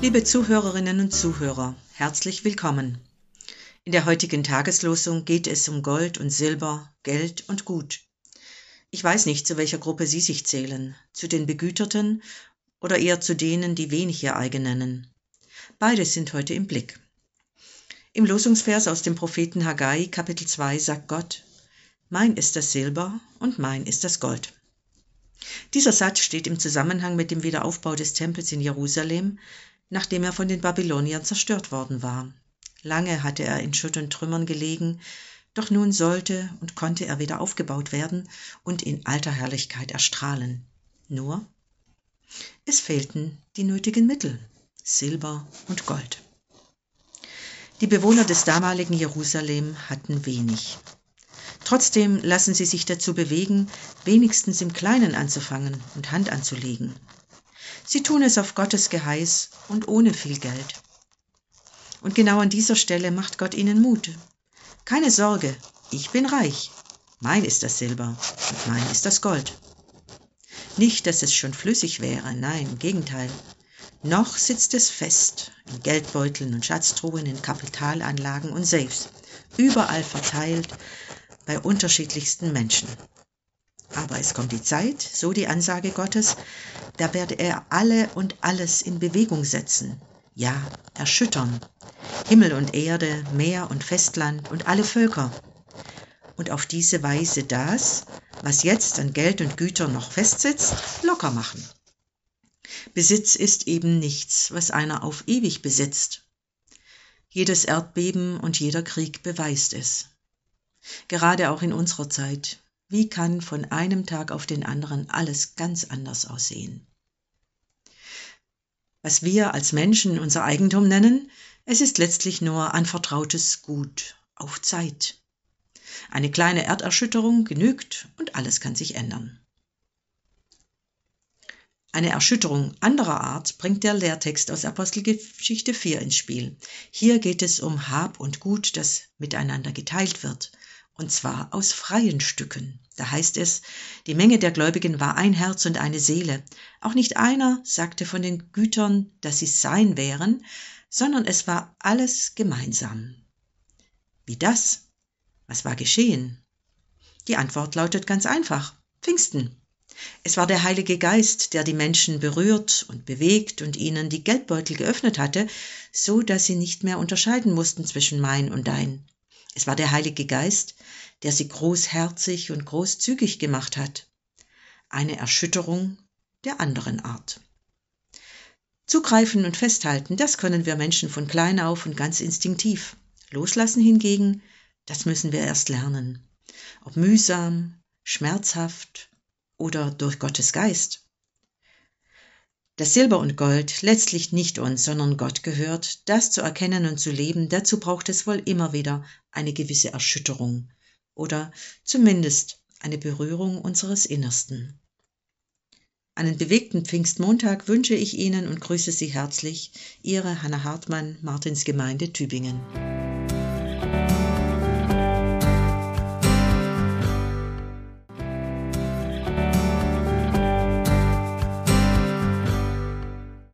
Liebe Zuhörerinnen und Zuhörer, herzlich willkommen. In der heutigen Tageslosung geht es um Gold und Silber, Geld und Gut. Ich weiß nicht, zu welcher Gruppe Sie sich zählen, zu den Begüterten oder eher zu denen, die wenig ihr eigen nennen. Beide sind heute im Blick. Im Losungsvers aus dem Propheten Haggai, Kapitel 2, sagt Gott, Mein ist das Silber und mein ist das Gold. Dieser Satz steht im Zusammenhang mit dem Wiederaufbau des Tempels in Jerusalem, nachdem er von den Babyloniern zerstört worden war. Lange hatte er in Schutt und Trümmern gelegen, doch nun sollte und konnte er wieder aufgebaut werden und in alter Herrlichkeit erstrahlen. Nur, es fehlten die nötigen Mittel, Silber und Gold. Die Bewohner des damaligen Jerusalem hatten wenig. Trotzdem lassen sie sich dazu bewegen, wenigstens im Kleinen anzufangen und Hand anzulegen. Sie tun es auf Gottes Geheiß und ohne viel Geld. Und genau an dieser Stelle macht Gott ihnen Mut. Keine Sorge, ich bin reich. Mein ist das Silber und mein ist das Gold. Nicht, dass es schon flüssig wäre, nein, im Gegenteil. Noch sitzt es fest in Geldbeuteln und Schatztruhen, in Kapitalanlagen und Safes, überall verteilt bei unterschiedlichsten Menschen. Aber es kommt die Zeit, so die Ansage Gottes, da werde er alle und alles in Bewegung setzen, ja, erschüttern. Himmel und Erde, Meer und Festland und alle Völker. Und auf diese Weise das, was jetzt an Geld und Gütern noch festsitzt, locker machen. Besitz ist eben nichts, was einer auf ewig besitzt. Jedes Erdbeben und jeder Krieg beweist es. Gerade auch in unserer Zeit. Wie kann von einem Tag auf den anderen alles ganz anders aussehen? Was wir als Menschen unser Eigentum nennen, es ist letztlich nur anvertrautes Gut auf Zeit. Eine kleine Erderschütterung genügt und alles kann sich ändern. Eine Erschütterung anderer Art bringt der Lehrtext aus Apostelgeschichte 4 ins Spiel. Hier geht es um Hab und Gut, das miteinander geteilt wird, und zwar aus freien Stücken. Da heißt es, die Menge der Gläubigen war ein Herz und eine Seele. Auch nicht einer sagte von den Gütern, dass sie sein wären, sondern es war alles gemeinsam. Wie das? Was war geschehen? Die Antwort lautet ganz einfach. Pfingsten. Es war der Heilige Geist, der die Menschen berührt und bewegt und ihnen die Geldbeutel geöffnet hatte, so dass sie nicht mehr unterscheiden mussten zwischen mein und dein. Es war der Heilige Geist, der sie großherzig und großzügig gemacht hat. Eine Erschütterung der anderen Art. Zugreifen und festhalten, das können wir Menschen von klein auf und ganz instinktiv. Loslassen hingegen, das müssen wir erst lernen. Ob mühsam, schmerzhaft oder durch Gottes Geist. Das Silber und Gold letztlich nicht uns, sondern Gott gehört, das zu erkennen und zu leben, dazu braucht es wohl immer wieder eine gewisse Erschütterung oder zumindest eine Berührung unseres Innersten. Einen bewegten Pfingstmontag wünsche ich Ihnen und grüße Sie herzlich, Ihre Hanna Hartmann, Martins Gemeinde Tübingen.